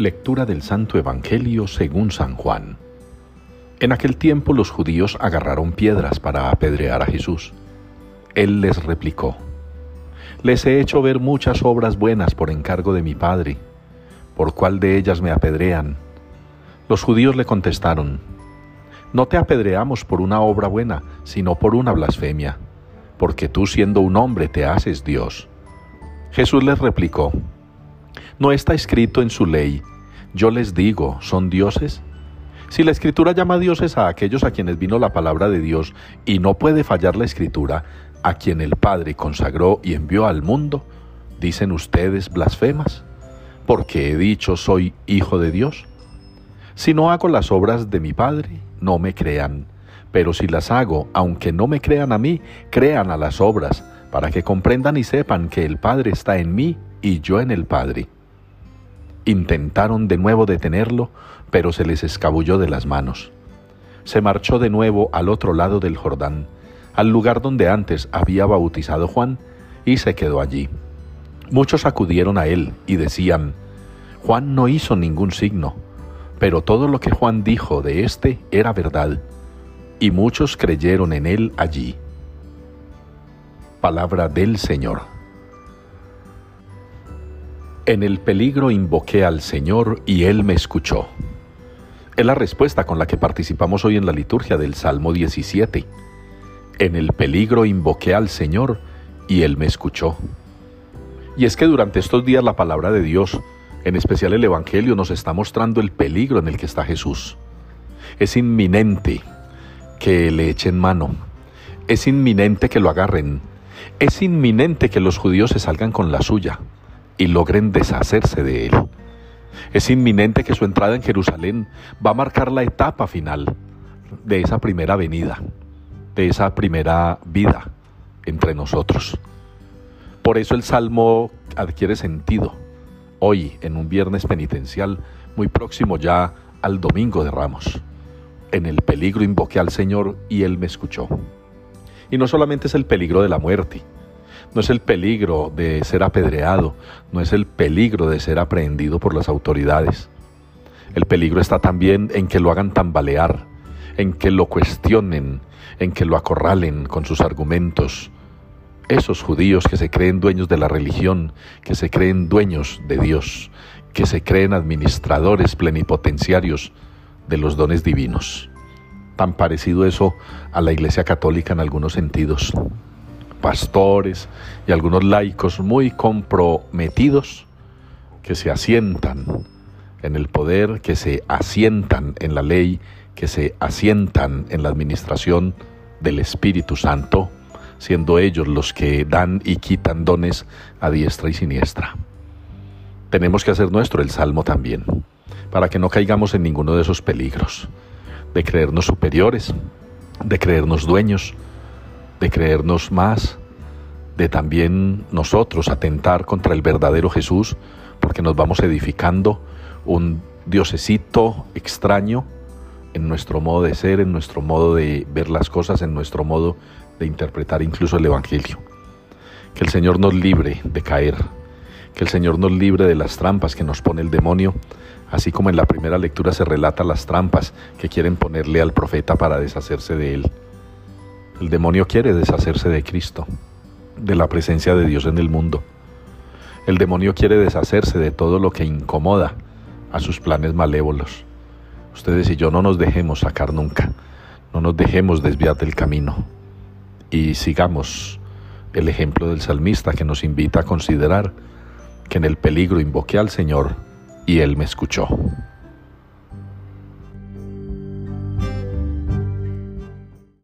Lectura del Santo Evangelio según San Juan. En aquel tiempo los judíos agarraron piedras para apedrear a Jesús. Él les replicó, Les he hecho ver muchas obras buenas por encargo de mi Padre. ¿Por cuál de ellas me apedrean? Los judíos le contestaron, No te apedreamos por una obra buena, sino por una blasfemia, porque tú siendo un hombre te haces Dios. Jesús les replicó, ¿No está escrito en su ley, yo les digo, son dioses? Si la escritura llama dioses a aquellos a quienes vino la palabra de Dios y no puede fallar la escritura, a quien el Padre consagró y envió al mundo, dicen ustedes blasfemas, porque he dicho soy hijo de Dios. Si no hago las obras de mi Padre, no me crean, pero si las hago, aunque no me crean a mí, crean a las obras, para que comprendan y sepan que el Padre está en mí y yo en el Padre. Intentaron de nuevo detenerlo, pero se les escabulló de las manos. Se marchó de nuevo al otro lado del Jordán, al lugar donde antes había bautizado Juan, y se quedó allí. Muchos acudieron a él y decían, Juan no hizo ningún signo, pero todo lo que Juan dijo de éste era verdad, y muchos creyeron en él allí. Palabra del Señor. En el peligro invoqué al Señor y Él me escuchó. Es la respuesta con la que participamos hoy en la liturgia del Salmo 17. En el peligro invoqué al Señor y Él me escuchó. Y es que durante estos días la palabra de Dios, en especial el Evangelio, nos está mostrando el peligro en el que está Jesús. Es inminente que le echen mano. Es inminente que lo agarren. Es inminente que los judíos se salgan con la suya y logren deshacerse de él. Es inminente que su entrada en Jerusalén va a marcar la etapa final de esa primera venida, de esa primera vida entre nosotros. Por eso el Salmo adquiere sentido hoy en un viernes penitencial muy próximo ya al Domingo de Ramos. En el peligro invoqué al Señor y Él me escuchó. Y no solamente es el peligro de la muerte, no es el peligro de ser apedreado, no es el peligro de ser aprehendido por las autoridades. El peligro está también en que lo hagan tambalear, en que lo cuestionen, en que lo acorralen con sus argumentos. Esos judíos que se creen dueños de la religión, que se creen dueños de Dios, que se creen administradores plenipotenciarios de los dones divinos. Tan parecido eso a la Iglesia Católica en algunos sentidos pastores y algunos laicos muy comprometidos que se asientan en el poder, que se asientan en la ley, que se asientan en la administración del Espíritu Santo, siendo ellos los que dan y quitan dones a diestra y siniestra. Tenemos que hacer nuestro el Salmo también, para que no caigamos en ninguno de esos peligros, de creernos superiores, de creernos dueños, de creernos más, de también nosotros atentar contra el verdadero Jesús, porque nos vamos edificando un diosecito extraño en nuestro modo de ser, en nuestro modo de ver las cosas, en nuestro modo de interpretar incluso el Evangelio. Que el Señor nos libre de caer, que el Señor nos libre de las trampas que nos pone el demonio, así como en la primera lectura se relata las trampas que quieren ponerle al profeta para deshacerse de él. El demonio quiere deshacerse de Cristo, de la presencia de Dios en el mundo. El demonio quiere deshacerse de todo lo que incomoda a sus planes malévolos. Ustedes y yo no nos dejemos sacar nunca, no nos dejemos desviar del camino y sigamos el ejemplo del salmista que nos invita a considerar que en el peligro invoqué al Señor y Él me escuchó.